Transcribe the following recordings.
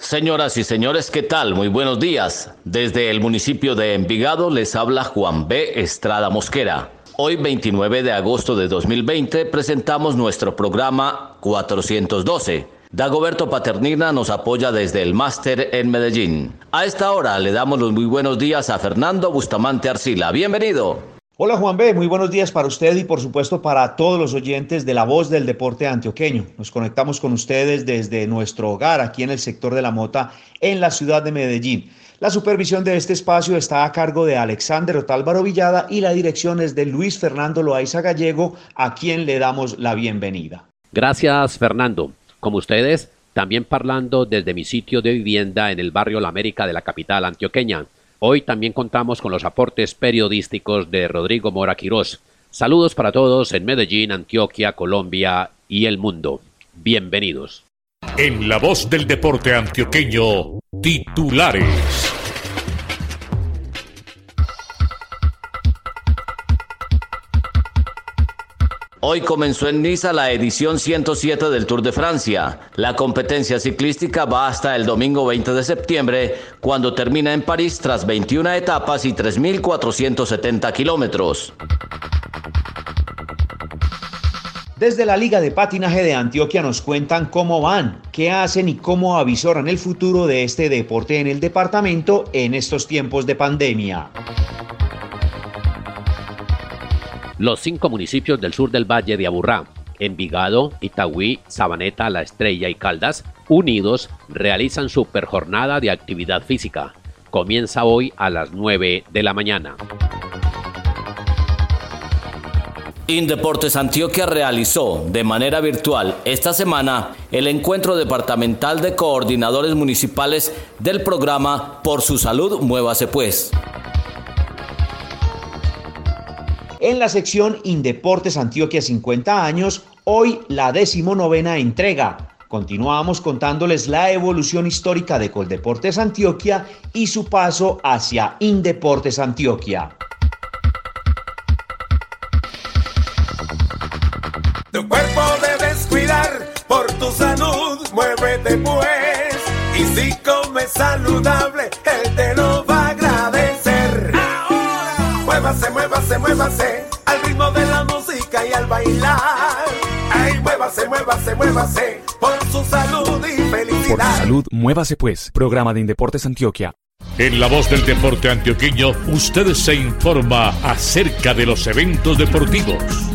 Señoras y señores, ¿qué tal? Muy buenos días. Desde el municipio de Envigado les habla Juan B. Estrada Mosquera. Hoy 29 de agosto de 2020 presentamos nuestro programa 412. Dagoberto Paternina nos apoya desde el máster en Medellín. A esta hora le damos los muy buenos días a Fernando Bustamante Arcila. Bienvenido. Hola Juan B, muy buenos días para usted y por supuesto para todos los oyentes de La Voz del Deporte Antioqueño. Nos conectamos con ustedes desde nuestro hogar aquí en el sector de la Mota en la ciudad de Medellín. La supervisión de este espacio está a cargo de Alexander Otálvaro Villada y la dirección es de Luis Fernando Loaiza Gallego, a quien le damos la bienvenida. Gracias Fernando. Como ustedes, también parlando desde mi sitio de vivienda en el barrio La América de la capital antioqueña. Hoy también contamos con los aportes periodísticos de Rodrigo Mora Quirós. Saludos para todos en Medellín, Antioquia, Colombia y el mundo. Bienvenidos. En la voz del deporte antioqueño, titulares. Hoy comenzó en Niza la edición 107 del Tour de Francia. La competencia ciclística va hasta el domingo 20 de septiembre, cuando termina en París tras 21 etapas y 3.470 kilómetros. Desde la Liga de Patinaje de Antioquia nos cuentan cómo van, qué hacen y cómo avisoran el futuro de este deporte en el departamento en estos tiempos de pandemia. Los cinco municipios del sur del Valle de Aburrá, Envigado, Itagüí, Sabaneta, La Estrella y Caldas, unidos, realizan su perjornada de actividad física. Comienza hoy a las 9 de la mañana. Indeportes Antioquia realizó de manera virtual esta semana el encuentro departamental de coordinadores municipales del programa Por su Salud Muévase Pues. En la sección Indeportes Antioquia 50 años, hoy la decimonovena entrega. Continuamos contándoles la evolución histórica de Coldeportes Antioquia y su paso hacia Indeportes Antioquia. Tu cuerpo debes cuidar por tu salud, muévete pues. Y si comes saludable, él te lo. Muévase, muévase, muévase al ritmo de la música y al bailar. Ay, muévase, muévase, muévase por su salud y felicidad. Por su salud, muévase pues. Programa de Indeportes Antioquia. En la voz del deporte antioqueño, usted se informa acerca de los eventos deportivos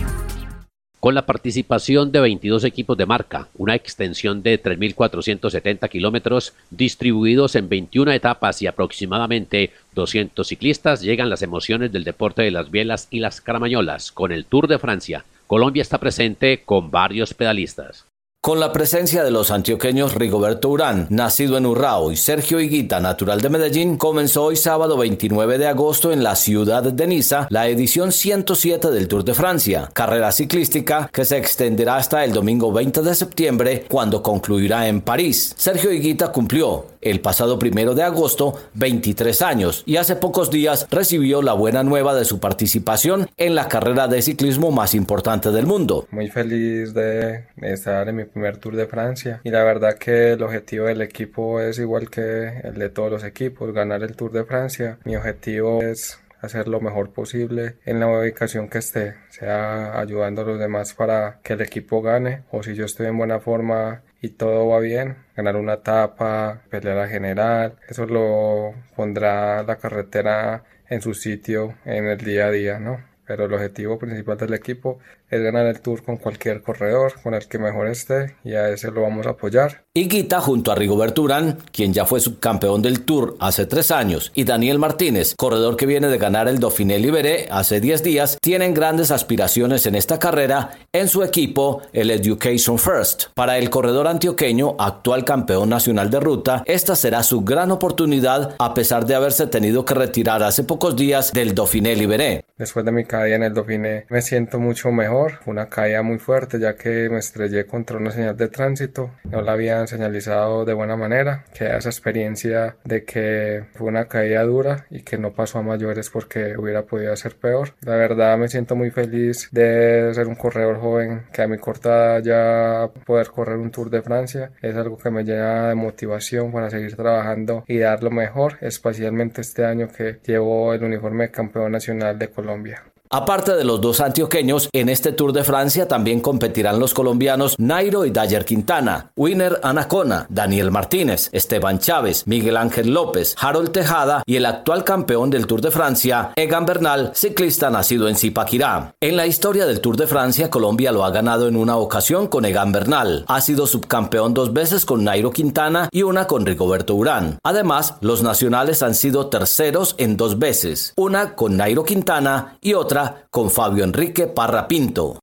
con la participación de 22 equipos de marca, una extensión de 3.470 kilómetros distribuidos en 21 etapas y aproximadamente 200 ciclistas, llegan las emociones del deporte de las bielas y las caramañolas con el Tour de Francia. Colombia está presente con varios pedalistas. Con la presencia de los antioqueños Rigoberto Urán, nacido en Urrao, y Sergio Higuita, natural de Medellín, comenzó hoy sábado 29 de agosto en la ciudad de Niza la edición 107 del Tour de Francia, carrera ciclística que se extenderá hasta el domingo 20 de septiembre, cuando concluirá en París. Sergio Higuita cumplió el pasado primero de agosto 23 años y hace pocos días recibió la buena nueva de su participación en la carrera de ciclismo más importante del mundo. Muy feliz de estar en mi primer Tour de Francia y la verdad que el objetivo del equipo es igual que el de todos los equipos, ganar el Tour de Francia. Mi objetivo es hacer lo mejor posible en la ubicación que esté, sea ayudando a los demás para que el equipo gane o si yo estoy en buena forma y todo va bien, ganar una etapa, pelear a general, eso lo pondrá la carretera en su sitio en el día a día, ¿no? Pero el objetivo principal del equipo es ganar el Tour con cualquier corredor, con el que mejor esté y a ese lo vamos a apoyar. Higuita junto a Rigoberto Urán, quien ya fue subcampeón del Tour hace tres años, y Daniel Martínez, corredor que viene de ganar el Dauphiné Libéré hace 10 días, tienen grandes aspiraciones en esta carrera en su equipo, el Education First. Para el corredor antioqueño, actual campeón nacional de ruta, esta será su gran oportunidad a pesar de haberse tenido que retirar hace pocos días del Dauphiné Libéré. Después de mi caída en el Dauphiné me siento mucho mejor, una caída muy fuerte ya que me estrellé contra una señal de tránsito, no la habían señalizado de buena manera, que esa experiencia de que fue una caída dura y que no pasó a mayores porque hubiera podido ser peor. La verdad me siento muy feliz de ser un corredor joven que a mi corta ya poder correr un Tour de Francia es algo que me llena de motivación para seguir trabajando y dar lo mejor, especialmente este año que llevo el uniforme de campeón nacional de Colombia. Aparte de los dos antioqueños, en este Tour de Francia también competirán los colombianos Nairo y Dayer Quintana, Winner Anacona, Daniel Martínez, Esteban Chávez, Miguel Ángel López, Harold Tejada y el actual campeón del Tour de Francia, Egan Bernal, ciclista nacido en Zipaquirá. En la historia del Tour de Francia, Colombia lo ha ganado en una ocasión con Egan Bernal. Ha sido subcampeón dos veces con Nairo Quintana y una con Rigoberto Urán. Además, los nacionales han sido terceros en dos veces, una con Nairo Quintana y otra con Fabio Enrique Parra Pinto.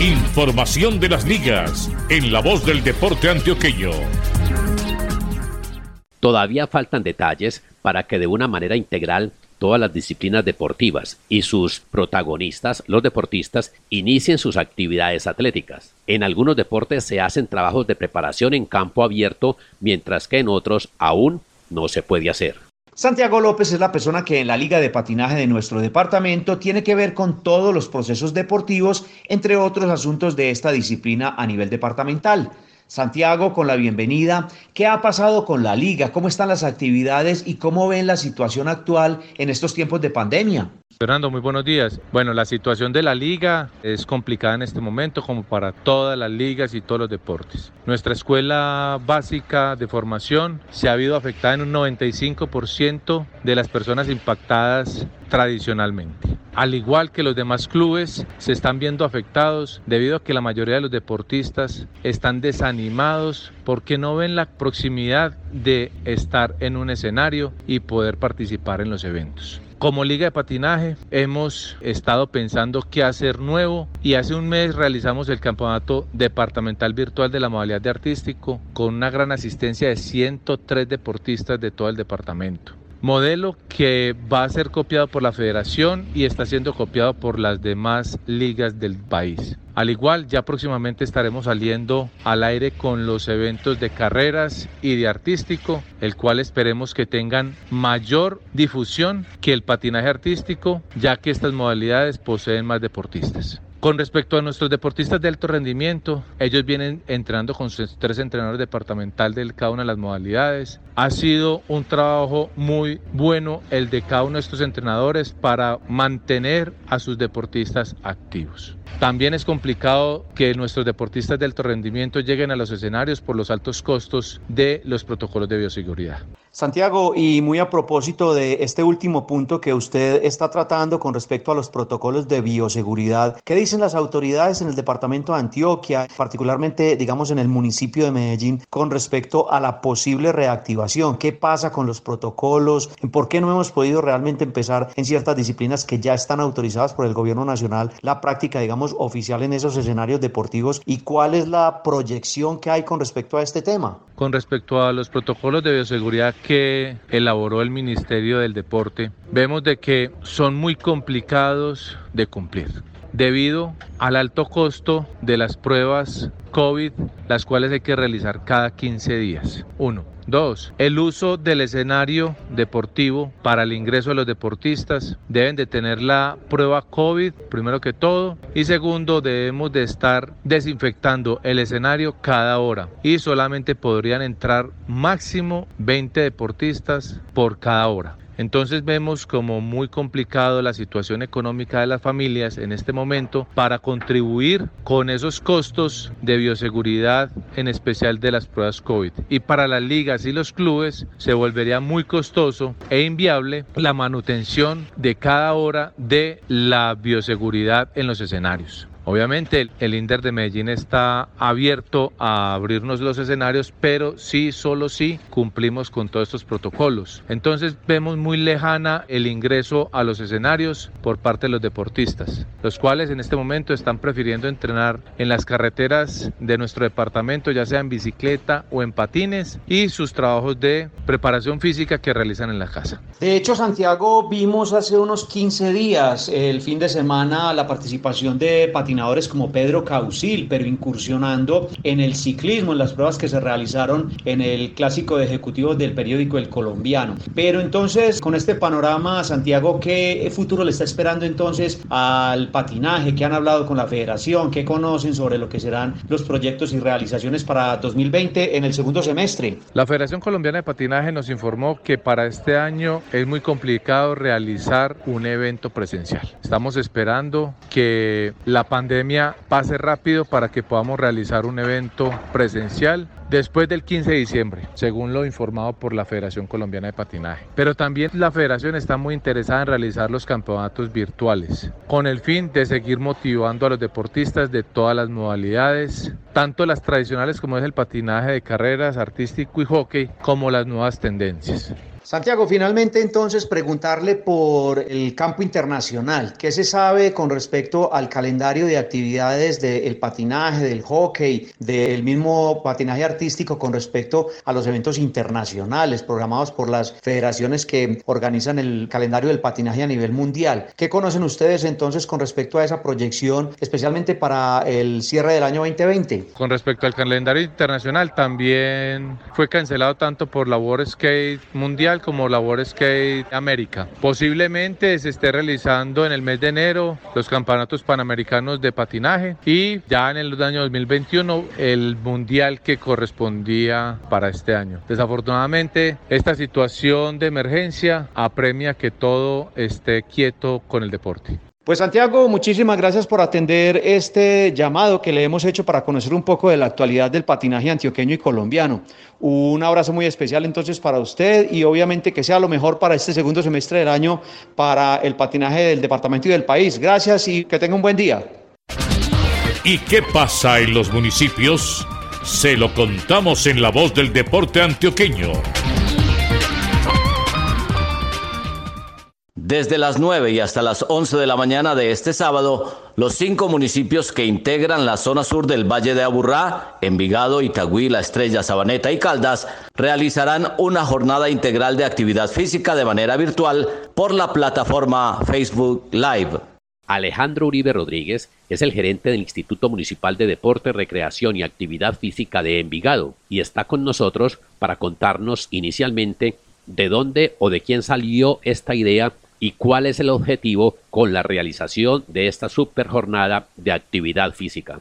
Información de las ligas en la voz del deporte antioqueño. Todavía faltan detalles para que de una manera integral todas las disciplinas deportivas y sus protagonistas, los deportistas, inicien sus actividades atléticas. En algunos deportes se hacen trabajos de preparación en campo abierto, mientras que en otros aún no se puede hacer. Santiago López es la persona que en la Liga de Patinaje de nuestro departamento tiene que ver con todos los procesos deportivos, entre otros asuntos de esta disciplina a nivel departamental. Santiago, con la bienvenida. ¿Qué ha pasado con la liga? ¿Cómo están las actividades y cómo ven la situación actual en estos tiempos de pandemia? Fernando, muy buenos días. Bueno, la situación de la liga es complicada en este momento como para todas las ligas y todos los deportes. Nuestra escuela básica de formación se ha habido afectada en un 95% de las personas impactadas tradicionalmente. Al igual que los demás clubes, se están viendo afectados debido a que la mayoría de los deportistas están desanimados porque no ven la proximidad de estar en un escenario y poder participar en los eventos. Como Liga de Patinaje hemos estado pensando qué hacer nuevo y hace un mes realizamos el campeonato departamental virtual de la modalidad de artístico con una gran asistencia de 103 deportistas de todo el departamento modelo que va a ser copiado por la federación y está siendo copiado por las demás ligas del país. Al igual, ya próximamente estaremos saliendo al aire con los eventos de carreras y de artístico, el cual esperemos que tengan mayor difusión que el patinaje artístico, ya que estas modalidades poseen más deportistas. Con respecto a nuestros deportistas de alto rendimiento, ellos vienen entrenando con sus tres entrenadores departamental de cada una de las modalidades. Ha sido un trabajo muy bueno el de cada uno de estos entrenadores para mantener a sus deportistas activos. También es complicado que nuestros deportistas de alto rendimiento lleguen a los escenarios por los altos costos de los protocolos de bioseguridad. Santiago, y muy a propósito de este último punto que usted está tratando con respecto a los protocolos de bioseguridad, ¿qué dicen las autoridades en el departamento de Antioquia, particularmente, digamos, en el municipio de Medellín, con respecto a la posible reactivación? ¿Qué pasa con los protocolos? ¿Por qué no hemos podido realmente empezar en ciertas disciplinas que ya están autorizadas por el gobierno nacional la práctica, digamos, oficial en esos escenarios deportivos? ¿Y cuál es la proyección que hay con respecto a este tema? Con respecto a los protocolos de bioseguridad que elaboró el Ministerio del Deporte, vemos de que son muy complicados de cumplir debido al alto costo de las pruebas COVID, las cuales hay que realizar cada 15 días. Uno. Dos, el uso del escenario deportivo para el ingreso de los deportistas. Deben de tener la prueba COVID, primero que todo. Y segundo, debemos de estar desinfectando el escenario cada hora. Y solamente podrían entrar máximo 20 deportistas por cada hora. Entonces vemos como muy complicado la situación económica de las familias en este momento para contribuir con esos costos de bioseguridad, en especial de las pruebas COVID. Y para las ligas y los clubes se volvería muy costoso e inviable la manutención de cada hora de la bioseguridad en los escenarios. Obviamente el INDER de Medellín está abierto a abrirnos los escenarios, pero sí, solo sí cumplimos con todos estos protocolos. Entonces vemos muy lejana el ingreso a los escenarios por parte de los deportistas, los cuales en este momento están prefiriendo entrenar en las carreteras de nuestro departamento, ya sea en bicicleta o en patines, y sus trabajos de preparación física que realizan en la casa. De hecho, Santiago, vimos hace unos 15 días, el fin de semana, la participación de como Pedro Causil, pero incursionando en el ciclismo, en las pruebas que se realizaron en el clásico de ejecutivos del periódico El Colombiano. Pero entonces, con este panorama, Santiago, ¿qué futuro le está esperando entonces al patinaje? ¿Qué han hablado con la federación? ¿Qué conocen sobre lo que serán los proyectos y realizaciones para 2020 en el segundo semestre? La Federación Colombiana de Patinaje nos informó que para este año es muy complicado realizar un evento presencial. Estamos esperando que la pandemia pase rápido para que podamos realizar un evento presencial después del 15 de diciembre, según lo informado por la Federación Colombiana de Patinaje. Pero también la federación está muy interesada en realizar los campeonatos virtuales, con el fin de seguir motivando a los deportistas de todas las modalidades, tanto las tradicionales como es el patinaje de carreras, artístico y hockey, como las nuevas tendencias. Santiago, finalmente entonces preguntarle por el campo internacional. ¿Qué se sabe con respecto al calendario de actividades del patinaje, del hockey, del mismo patinaje artístico con respecto a los eventos internacionales programados por las federaciones que organizan el calendario del patinaje a nivel mundial? ¿Qué conocen ustedes entonces con respecto a esa proyección, especialmente para el cierre del año 2020? Con respecto al calendario internacional, también fue cancelado tanto por la World Skate Mundial como Labor Skate América. Posiblemente se esté realizando en el mes de enero los campeonatos panamericanos de patinaje y ya en el año 2021 el mundial que correspondía para este año. Desafortunadamente esta situación de emergencia apremia que todo esté quieto con el deporte. Pues Santiago, muchísimas gracias por atender este llamado que le hemos hecho para conocer un poco de la actualidad del patinaje antioqueño y colombiano. Un abrazo muy especial entonces para usted y obviamente que sea lo mejor para este segundo semestre del año para el patinaje del departamento y del país. Gracias y que tenga un buen día. ¿Y qué pasa en los municipios? Se lo contamos en la voz del deporte antioqueño. Desde las 9 y hasta las 11 de la mañana de este sábado, los cinco municipios que integran la zona sur del Valle de Aburrá, Envigado, Itagüí, La Estrella, Sabaneta y Caldas, realizarán una jornada integral de actividad física de manera virtual por la plataforma Facebook Live. Alejandro Uribe Rodríguez es el gerente del Instituto Municipal de Deporte, Recreación y Actividad Física de Envigado y está con nosotros para contarnos inicialmente de dónde o de quién salió esta idea y cuál es el objetivo con la realización de esta super jornada de actividad física.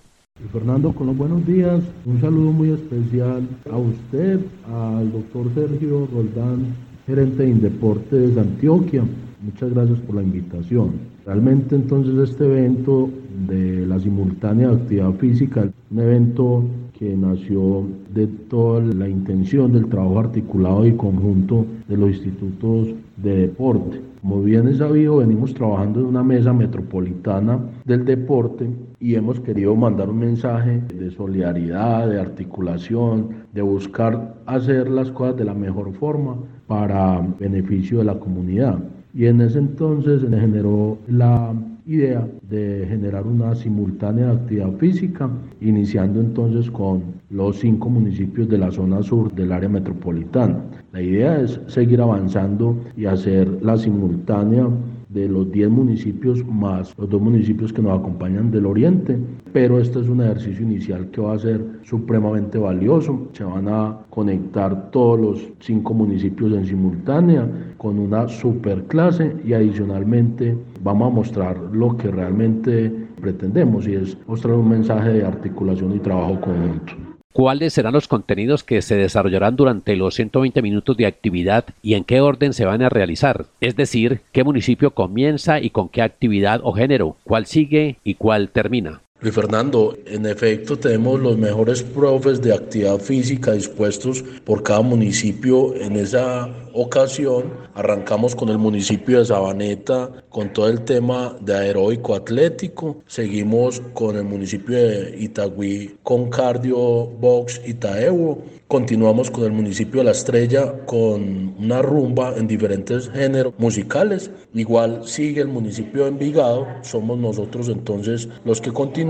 Fernando, con los buenos días, un saludo muy especial a usted, al doctor Sergio Roldán, gerente de Indeportes de Antioquia. Muchas gracias por la invitación. Realmente entonces este evento de la simultánea actividad física, un evento que nació de toda la intención del trabajo articulado y conjunto de los institutos de deporte. Como bien es sabido, venimos trabajando en una mesa metropolitana del deporte y hemos querido mandar un mensaje de solidaridad, de articulación, de buscar hacer las cosas de la mejor forma para beneficio de la comunidad. Y en ese entonces se generó la idea de generar una simultánea actividad física, iniciando entonces con los cinco municipios de la zona sur del área metropolitana. La idea es seguir avanzando y hacer la simultánea de los 10 municipios más los dos municipios que nos acompañan del oriente, pero este es un ejercicio inicial que va a ser supremamente valioso. Se van a conectar todos los cinco municipios en simultánea con una superclase y adicionalmente vamos a mostrar lo que realmente pretendemos y es mostrar un mensaje de articulación y trabajo conjunto. ¿Cuáles serán los contenidos que se desarrollarán durante los 120 minutos de actividad y en qué orden se van a realizar? Es decir, ¿qué municipio comienza y con qué actividad o género? ¿Cuál sigue y cuál termina? Luis Fernando, en efecto tenemos los mejores profes de actividad física dispuestos por cada municipio. En esa ocasión arrancamos con el municipio de Sabaneta con todo el tema de aeróbico atlético, seguimos con el municipio de Itagüí con cardio box Itaewo, continuamos con el municipio de La Estrella con una rumba en diferentes géneros musicales, igual sigue el municipio de Envigado, somos nosotros entonces los que continuamos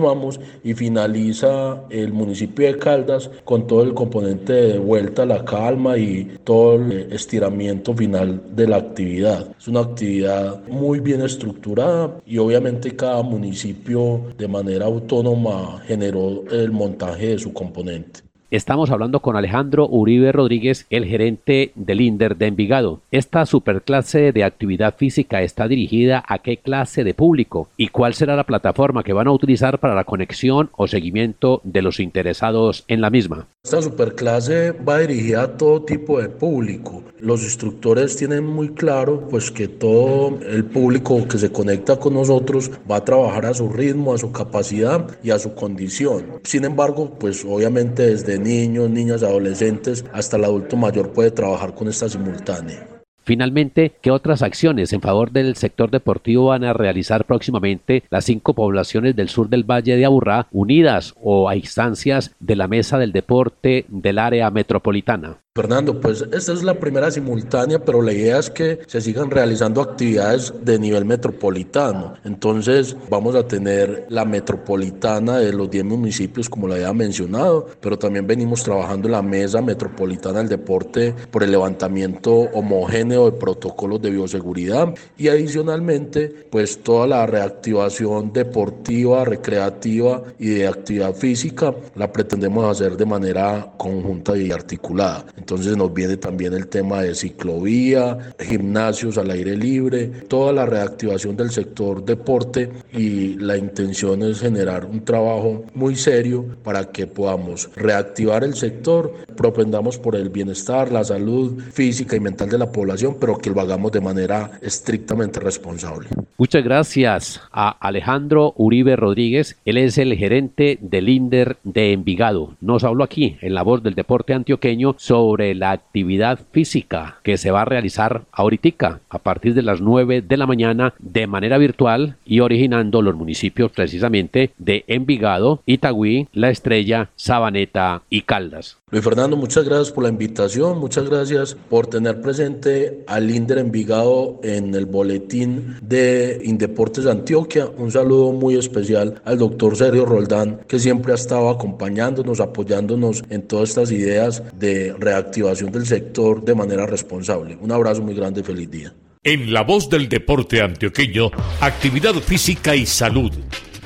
y finaliza el municipio de Caldas con todo el componente de vuelta a la calma y todo el estiramiento final de la actividad. Es una actividad muy bien estructurada y obviamente cada municipio de manera autónoma generó el montaje de su componente. Estamos hablando con Alejandro Uribe Rodríguez, el gerente del INDER de Envigado. Esta superclase de actividad física está dirigida a qué clase de público y cuál será la plataforma que van a utilizar para la conexión o seguimiento de los interesados en la misma. Esta superclase va dirigida a todo tipo de público. Los instructores tienen muy claro pues que todo el público que se conecta con nosotros va a trabajar a su ritmo, a su capacidad y a su condición. Sin embargo, pues obviamente desde niños, niñas, adolescentes, hasta el adulto mayor puede trabajar con esta simultánea. Finalmente, ¿qué otras acciones en favor del sector deportivo van a realizar próximamente las cinco poblaciones del sur del Valle de Aburrá unidas o a instancias de la Mesa del Deporte del área metropolitana? Fernando, pues esta es la primera simultánea, pero la idea es que se sigan realizando actividades de nivel metropolitano. Entonces vamos a tener la metropolitana de los 10 municipios, como la había mencionado, pero también venimos trabajando la mesa metropolitana del deporte por el levantamiento homogéneo de protocolos de bioseguridad y adicionalmente pues toda la reactivación deportiva, recreativa y de actividad física la pretendemos hacer de manera conjunta y articulada. Entonces nos viene también el tema de ciclovía, gimnasios al aire libre, toda la reactivación del sector deporte y la intención es generar un trabajo muy serio para que podamos reactivar el sector, propendamos por el bienestar, la salud física y mental de la población, pero que lo hagamos de manera estrictamente responsable. Muchas gracias a Alejandro Uribe Rodríguez, él es el gerente del INDER de Envigado. Nos habló aquí en la voz del deporte antioqueño sobre la actividad física que se va a realizar ahorita a partir de las 9 de la mañana de manera virtual y originando los municipios precisamente de Envigado, Itagüí, La Estrella, Sabaneta y Caldas. Luis Fernando, muchas gracias por la invitación, muchas gracias por tener presente al INDER Envigado en el boletín de Indeportes Antioquia. Un saludo muy especial al doctor Sergio Roldán, que siempre ha estado acompañándonos, apoyándonos en todas estas ideas de reactivación del sector de manera responsable. Un abrazo muy grande, feliz día. En la voz del deporte antioqueño, actividad física y salud.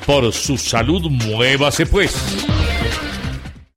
Por su salud, muévase pues.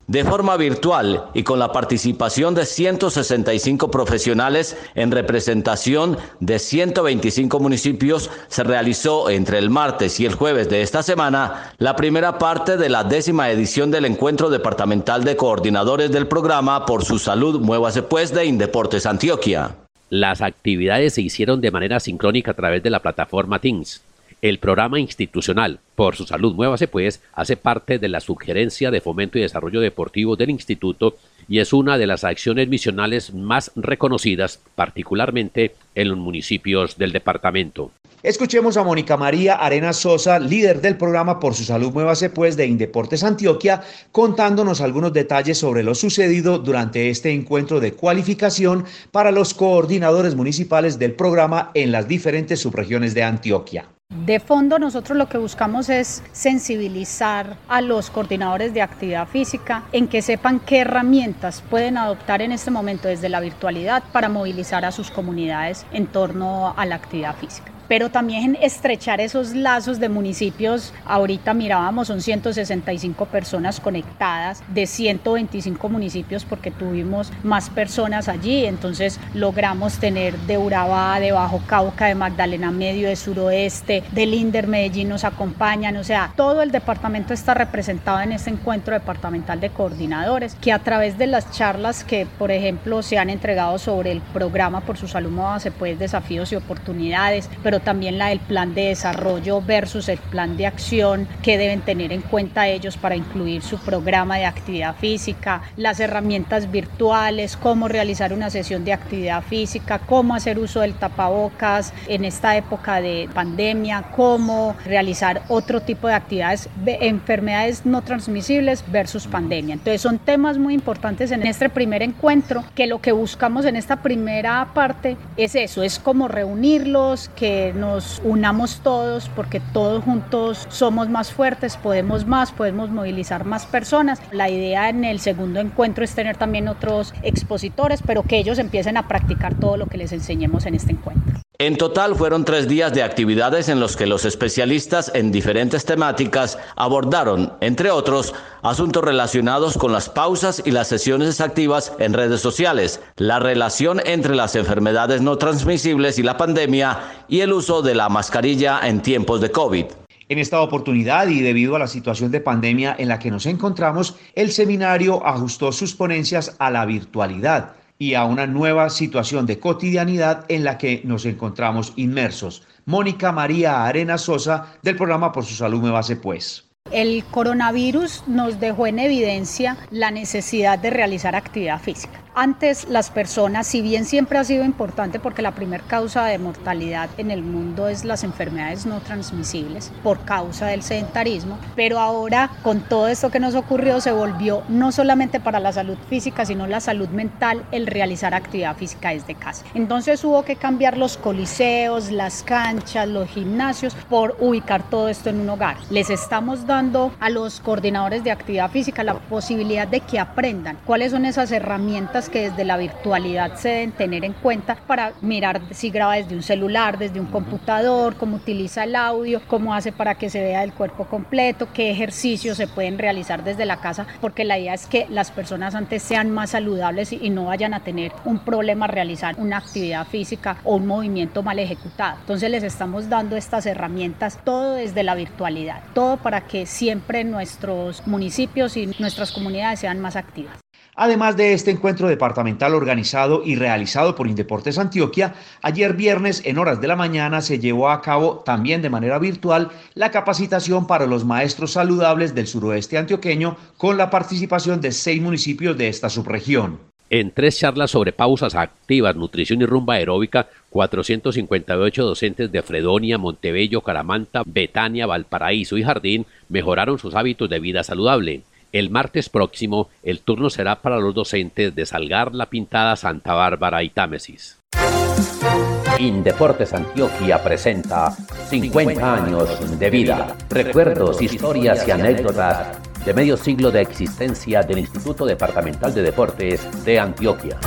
De forma virtual y con la participación de 165 profesionales en representación de 125 municipios, se realizó entre el martes y el jueves de esta semana la primera parte de la décima edición del Encuentro Departamental de Coordinadores del Programa Por su Salud Muévase Pues de Indeportes Antioquia. Las actividades se hicieron de manera sincrónica a través de la plataforma Teams. El programa institucional por su salud muévase pues hace parte de la sugerencia de fomento y desarrollo deportivo del instituto y es una de las acciones misionales más reconocidas, particularmente en los municipios del departamento. Escuchemos a Mónica María Arena Sosa, líder del programa Por su Salud Muévase Pues de Indeportes Antioquia, contándonos algunos detalles sobre lo sucedido durante este encuentro de cualificación para los coordinadores municipales del programa en las diferentes subregiones de Antioquia. De fondo nosotros lo que buscamos es sensibilizar a los coordinadores de actividad física en que sepan qué herramientas pueden adoptar en este momento desde la virtualidad para movilizar a sus comunidades en torno a la actividad física pero también estrechar esos lazos de municipios. Ahorita mirábamos, son 165 personas conectadas de 125 municipios porque tuvimos más personas allí, entonces logramos tener de Urabá, de Bajo Cauca, de Magdalena Medio, de Suroeste, del Inder Medellín nos acompañan, o sea, todo el departamento está representado en este encuentro departamental de coordinadores, que a través de las charlas que, por ejemplo, se han entregado sobre el programa por su salud se puede desafíos y oportunidades, pero pero también la del plan de desarrollo versus el plan de acción que deben tener en cuenta ellos para incluir su programa de actividad física, las herramientas virtuales, cómo realizar una sesión de actividad física, cómo hacer uso del tapabocas en esta época de pandemia, cómo realizar otro tipo de actividades, enfermedades no transmisibles versus pandemia. Entonces son temas muy importantes en este primer encuentro que lo que buscamos en esta primera parte es eso, es como reunirlos, que nos unamos todos porque todos juntos somos más fuertes, podemos más, podemos movilizar más personas. La idea en el segundo encuentro es tener también otros expositores, pero que ellos empiecen a practicar todo lo que les enseñemos en este encuentro. En total fueron tres días de actividades en los que los especialistas en diferentes temáticas abordaron, entre otros, asuntos relacionados con las pausas y las sesiones activas en redes sociales, la relación entre las enfermedades no transmisibles y la pandemia y el uso de la mascarilla en tiempos de COVID. En esta oportunidad y debido a la situación de pandemia en la que nos encontramos, el seminario ajustó sus ponencias a la virtualidad y a una nueva situación de cotidianidad en la que nos encontramos inmersos. Mónica María Arena Sosa del programa Por su Salud Me Base Pues. El coronavirus nos dejó en evidencia la necesidad de realizar actividad física. Antes las personas, si bien siempre ha sido importante porque la primera causa de mortalidad en el mundo es las enfermedades no transmisibles por causa del sedentarismo, pero ahora con todo esto que nos ocurrió se volvió no solamente para la salud física, sino la salud mental el realizar actividad física desde casa. Entonces hubo que cambiar los coliseos, las canchas, los gimnasios por ubicar todo esto en un hogar. Les estamos dando a los coordinadores de actividad física la posibilidad de que aprendan cuáles son esas herramientas que desde la virtualidad se deben tener en cuenta para mirar si graba desde un celular, desde un computador, cómo utiliza el audio, cómo hace para que se vea el cuerpo completo, qué ejercicios se pueden realizar desde la casa, porque la idea es que las personas antes sean más saludables y no vayan a tener un problema realizar una actividad física o un movimiento mal ejecutado. Entonces les estamos dando estas herramientas todo desde la virtualidad, todo para que siempre nuestros municipios y nuestras comunidades sean más activas. Además de este encuentro departamental organizado y realizado por Indeportes Antioquia, ayer viernes en horas de la mañana se llevó a cabo también de manera virtual la capacitación para los maestros saludables del suroeste antioqueño con la participación de seis municipios de esta subregión. En tres charlas sobre pausas activas, nutrición y rumba aeróbica, 458 docentes de Fredonia, Montebello, Caramanta, Betania, Valparaíso y Jardín mejoraron sus hábitos de vida saludable. El martes próximo, el turno será para los docentes de Salgar, La Pintada, Santa Bárbara y Támesis. Indeportes Antioquia presenta 50 años de vida, recuerdos, historias y anécdotas de medio siglo de existencia del Instituto Departamental de Deportes de Antioquia.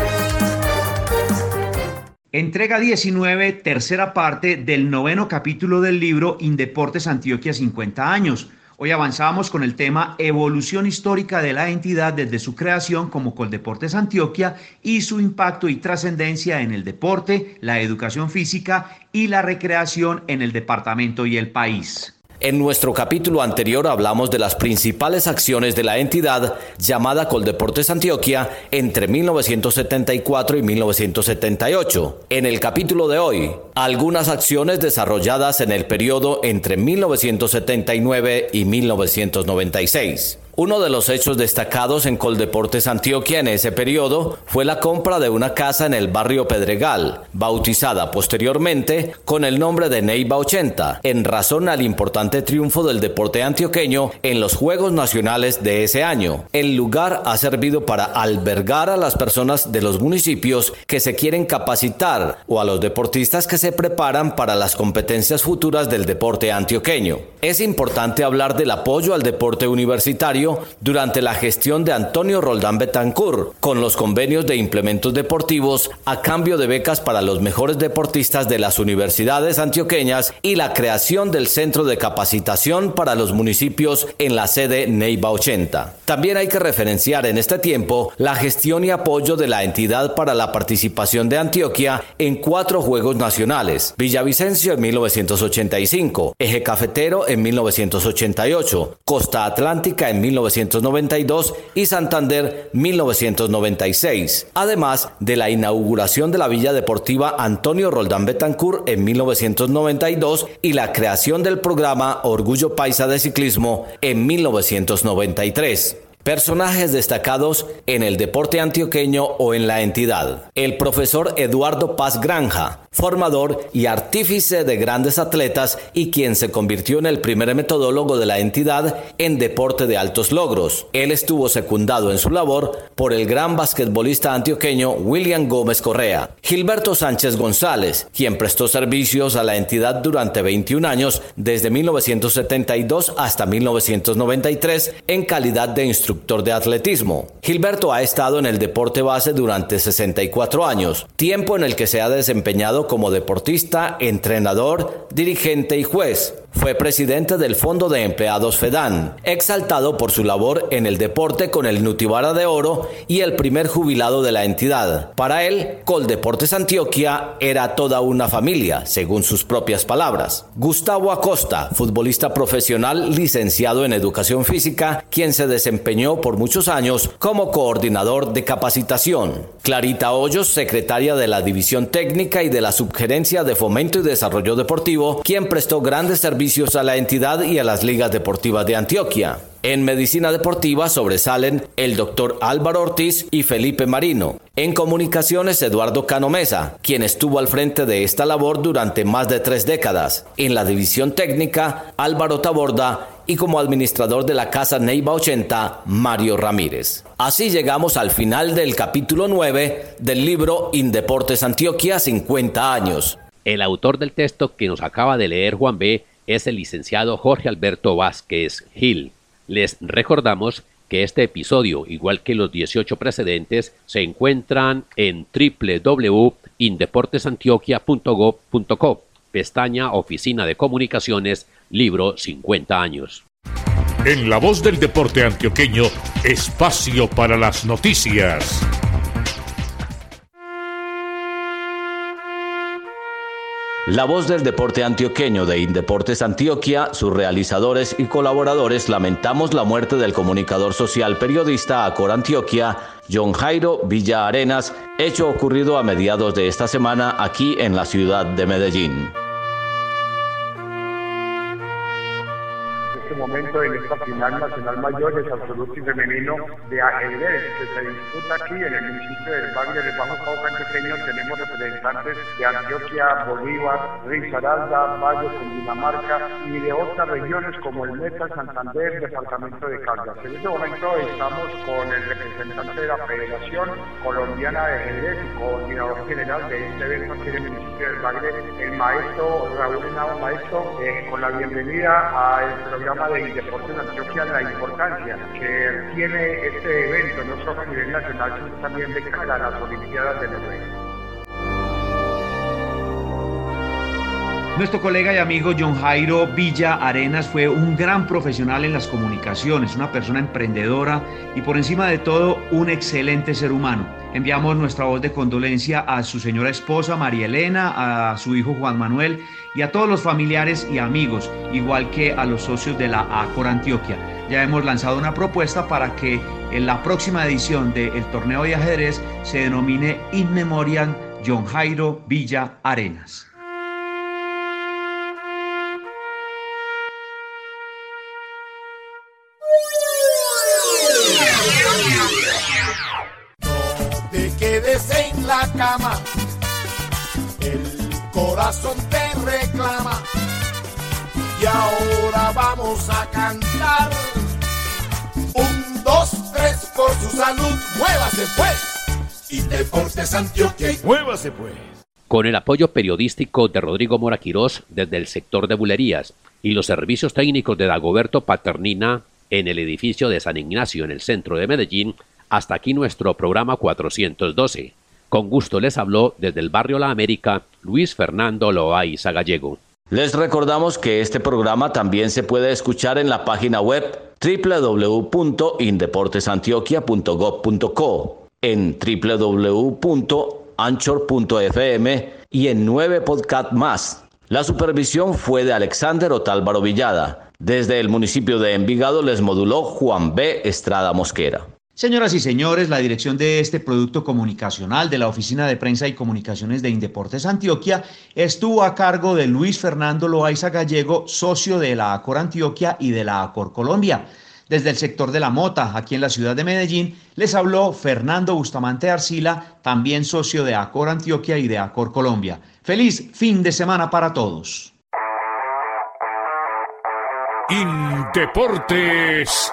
Entrega 19, tercera parte del noveno capítulo del libro Indeportes Antioquia 50 años Hoy avanzamos con el tema evolución histórica de la entidad desde su creación como Coldeportes Antioquia y su impacto y trascendencia en el deporte, la educación física y la recreación en el departamento y el país. En nuestro capítulo anterior hablamos de las principales acciones de la entidad llamada Coldeportes Antioquia entre 1974 y 1978. En el capítulo de hoy, algunas acciones desarrolladas en el periodo entre 1979 y 1996. Uno de los hechos destacados en Coldeportes Antioquia en ese periodo fue la compra de una casa en el barrio Pedregal, bautizada posteriormente con el nombre de Neiva 80, en razón al importante triunfo del deporte antioqueño en los Juegos Nacionales de ese año. El lugar ha servido para albergar a las personas de los municipios que se quieren capacitar o a los deportistas que se preparan para las competencias futuras del deporte antioqueño. Es importante hablar del apoyo al deporte universitario durante la gestión de Antonio Roldán Betancur, con los convenios de implementos deportivos a cambio de becas para los mejores deportistas de las universidades antioqueñas y la creación del centro de capacitación para los municipios en la sede Neiva 80. También hay que referenciar en este tiempo la gestión y apoyo de la entidad para la participación de Antioquia en cuatro Juegos Nacionales, Villavicencio en 1985, Eje Cafetero en 1988, Costa Atlántica en 1985, 1992 y Santander 1996. Además de la inauguración de la Villa Deportiva Antonio Roldán Betancourt en 1992 y la creación del programa Orgullo Paisa de Ciclismo en 1993. Personajes destacados en el deporte antioqueño o en la entidad. El profesor Eduardo Paz Granja, formador y artífice de grandes atletas y quien se convirtió en el primer metodólogo de la entidad en deporte de altos logros. Él estuvo secundado en su labor por el gran basquetbolista antioqueño William Gómez Correa. Gilberto Sánchez González, quien prestó servicios a la entidad durante 21 años, desde 1972 hasta 1993, en calidad de instructor de atletismo. Gilberto ha estado en el deporte base durante 64 años, tiempo en el que se ha desempeñado como deportista, entrenador, dirigente y juez. Fue presidente del Fondo de Empleados FEDAN, exaltado por su labor en el deporte con el Nutibara de Oro y el primer jubilado de la entidad. Para él, Coldeportes Antioquia era toda una familia, según sus propias palabras. Gustavo Acosta, futbolista profesional licenciado en educación física, quien se desempeñó por muchos años como coordinador de capacitación. Clarita Hoyos, secretaria de la División Técnica y de la Subgerencia de Fomento y Desarrollo Deportivo, quien prestó grandes servicios a la entidad y a las ligas deportivas de Antioquia. En medicina deportiva sobresalen el doctor Álvaro Ortiz y Felipe Marino. En comunicaciones, Eduardo Canomesa, quien estuvo al frente de esta labor durante más de tres décadas. En la división técnica, Álvaro Taborda y como administrador de la Casa Neiva 80, Mario Ramírez. Así llegamos al final del capítulo 9 del libro Indeportes Antioquia 50 años. El autor del texto que nos acaba de leer Juan B es el licenciado Jorge Alberto Vázquez Gil. Les recordamos que este episodio, igual que los 18 precedentes, se encuentran en www.indeportesantioquia.gov.co, pestaña Oficina de Comunicaciones, libro 50 años. En la voz del deporte antioqueño, espacio para las noticias. La voz del deporte antioqueño de Indeportes Antioquia, sus realizadores y colaboradores lamentamos la muerte del comunicador social periodista Acor Antioquia, John Jairo Villa Arenas, hecho ocurrido a mediados de esta semana aquí en la ciudad de Medellín. Momento en esta final nacional mayores absoluto y femenino de ajedrez que se disputa aquí en el municipio del Valle del Bajo Cauca Antioqueño. Tenemos representantes de Antioquia, Bolívar, Risaralda, Valle, Dinamarca y de otras regiones como el Meta, Santander, Departamento de Caldas. En este momento estamos con el representante de la Federación Colombiana de Ajedrez y coordinador general de este evento aquí en el municipio del Valle, el maestro Raúl Henao Maestro, eh, con la bienvenida al programa de Deportes Antioquia la importancia que tiene este evento, no solo a nivel nacional, también de cara a las Olimpiadas de Noruega. Nuestro colega y amigo John Jairo Villa Arenas fue un gran profesional en las comunicaciones, una persona emprendedora y por encima de todo un excelente ser humano. Enviamos nuestra voz de condolencia a su señora esposa María Elena, a su hijo Juan Manuel y a todos los familiares y amigos, igual que a los socios de la ACOR Antioquia. Ya hemos lanzado una propuesta para que en la próxima edición del torneo de ajedrez se denomine In Memoriam John Jairo Villa Arenas. La cama, el corazón te reclama. Y ahora vamos a cantar. Un, dos, tres, por su salud, muévase pues. Y Deportes Antioquia, muévase pues. Con el apoyo periodístico de Rodrigo Mora Quirós desde el sector de bulerías y los servicios técnicos de Dagoberto Paternina en el edificio de San Ignacio en el centro de Medellín, hasta aquí nuestro programa 412. Con gusto les habló desde el barrio La América Luis Fernando Loaiza Gallego. Les recordamos que este programa también se puede escuchar en la página web www.indeportesantioquia.gov.co, en www.anchor.fm y en nueve podcast más. La supervisión fue de Alexander Otálvaro Villada Desde el municipio de Envigado les moduló Juan B. Estrada Mosquera. Señoras y señores, la dirección de este producto comunicacional de la Oficina de Prensa y Comunicaciones de Indeportes Antioquia estuvo a cargo de Luis Fernando Loaiza Gallego, socio de la Acor Antioquia y de la Acor Colombia. Desde el sector de la mota, aquí en la ciudad de Medellín, les habló Fernando Bustamante Arcila, también socio de Acor Antioquia y de Acor Colombia. Feliz fin de semana para todos. Indeportes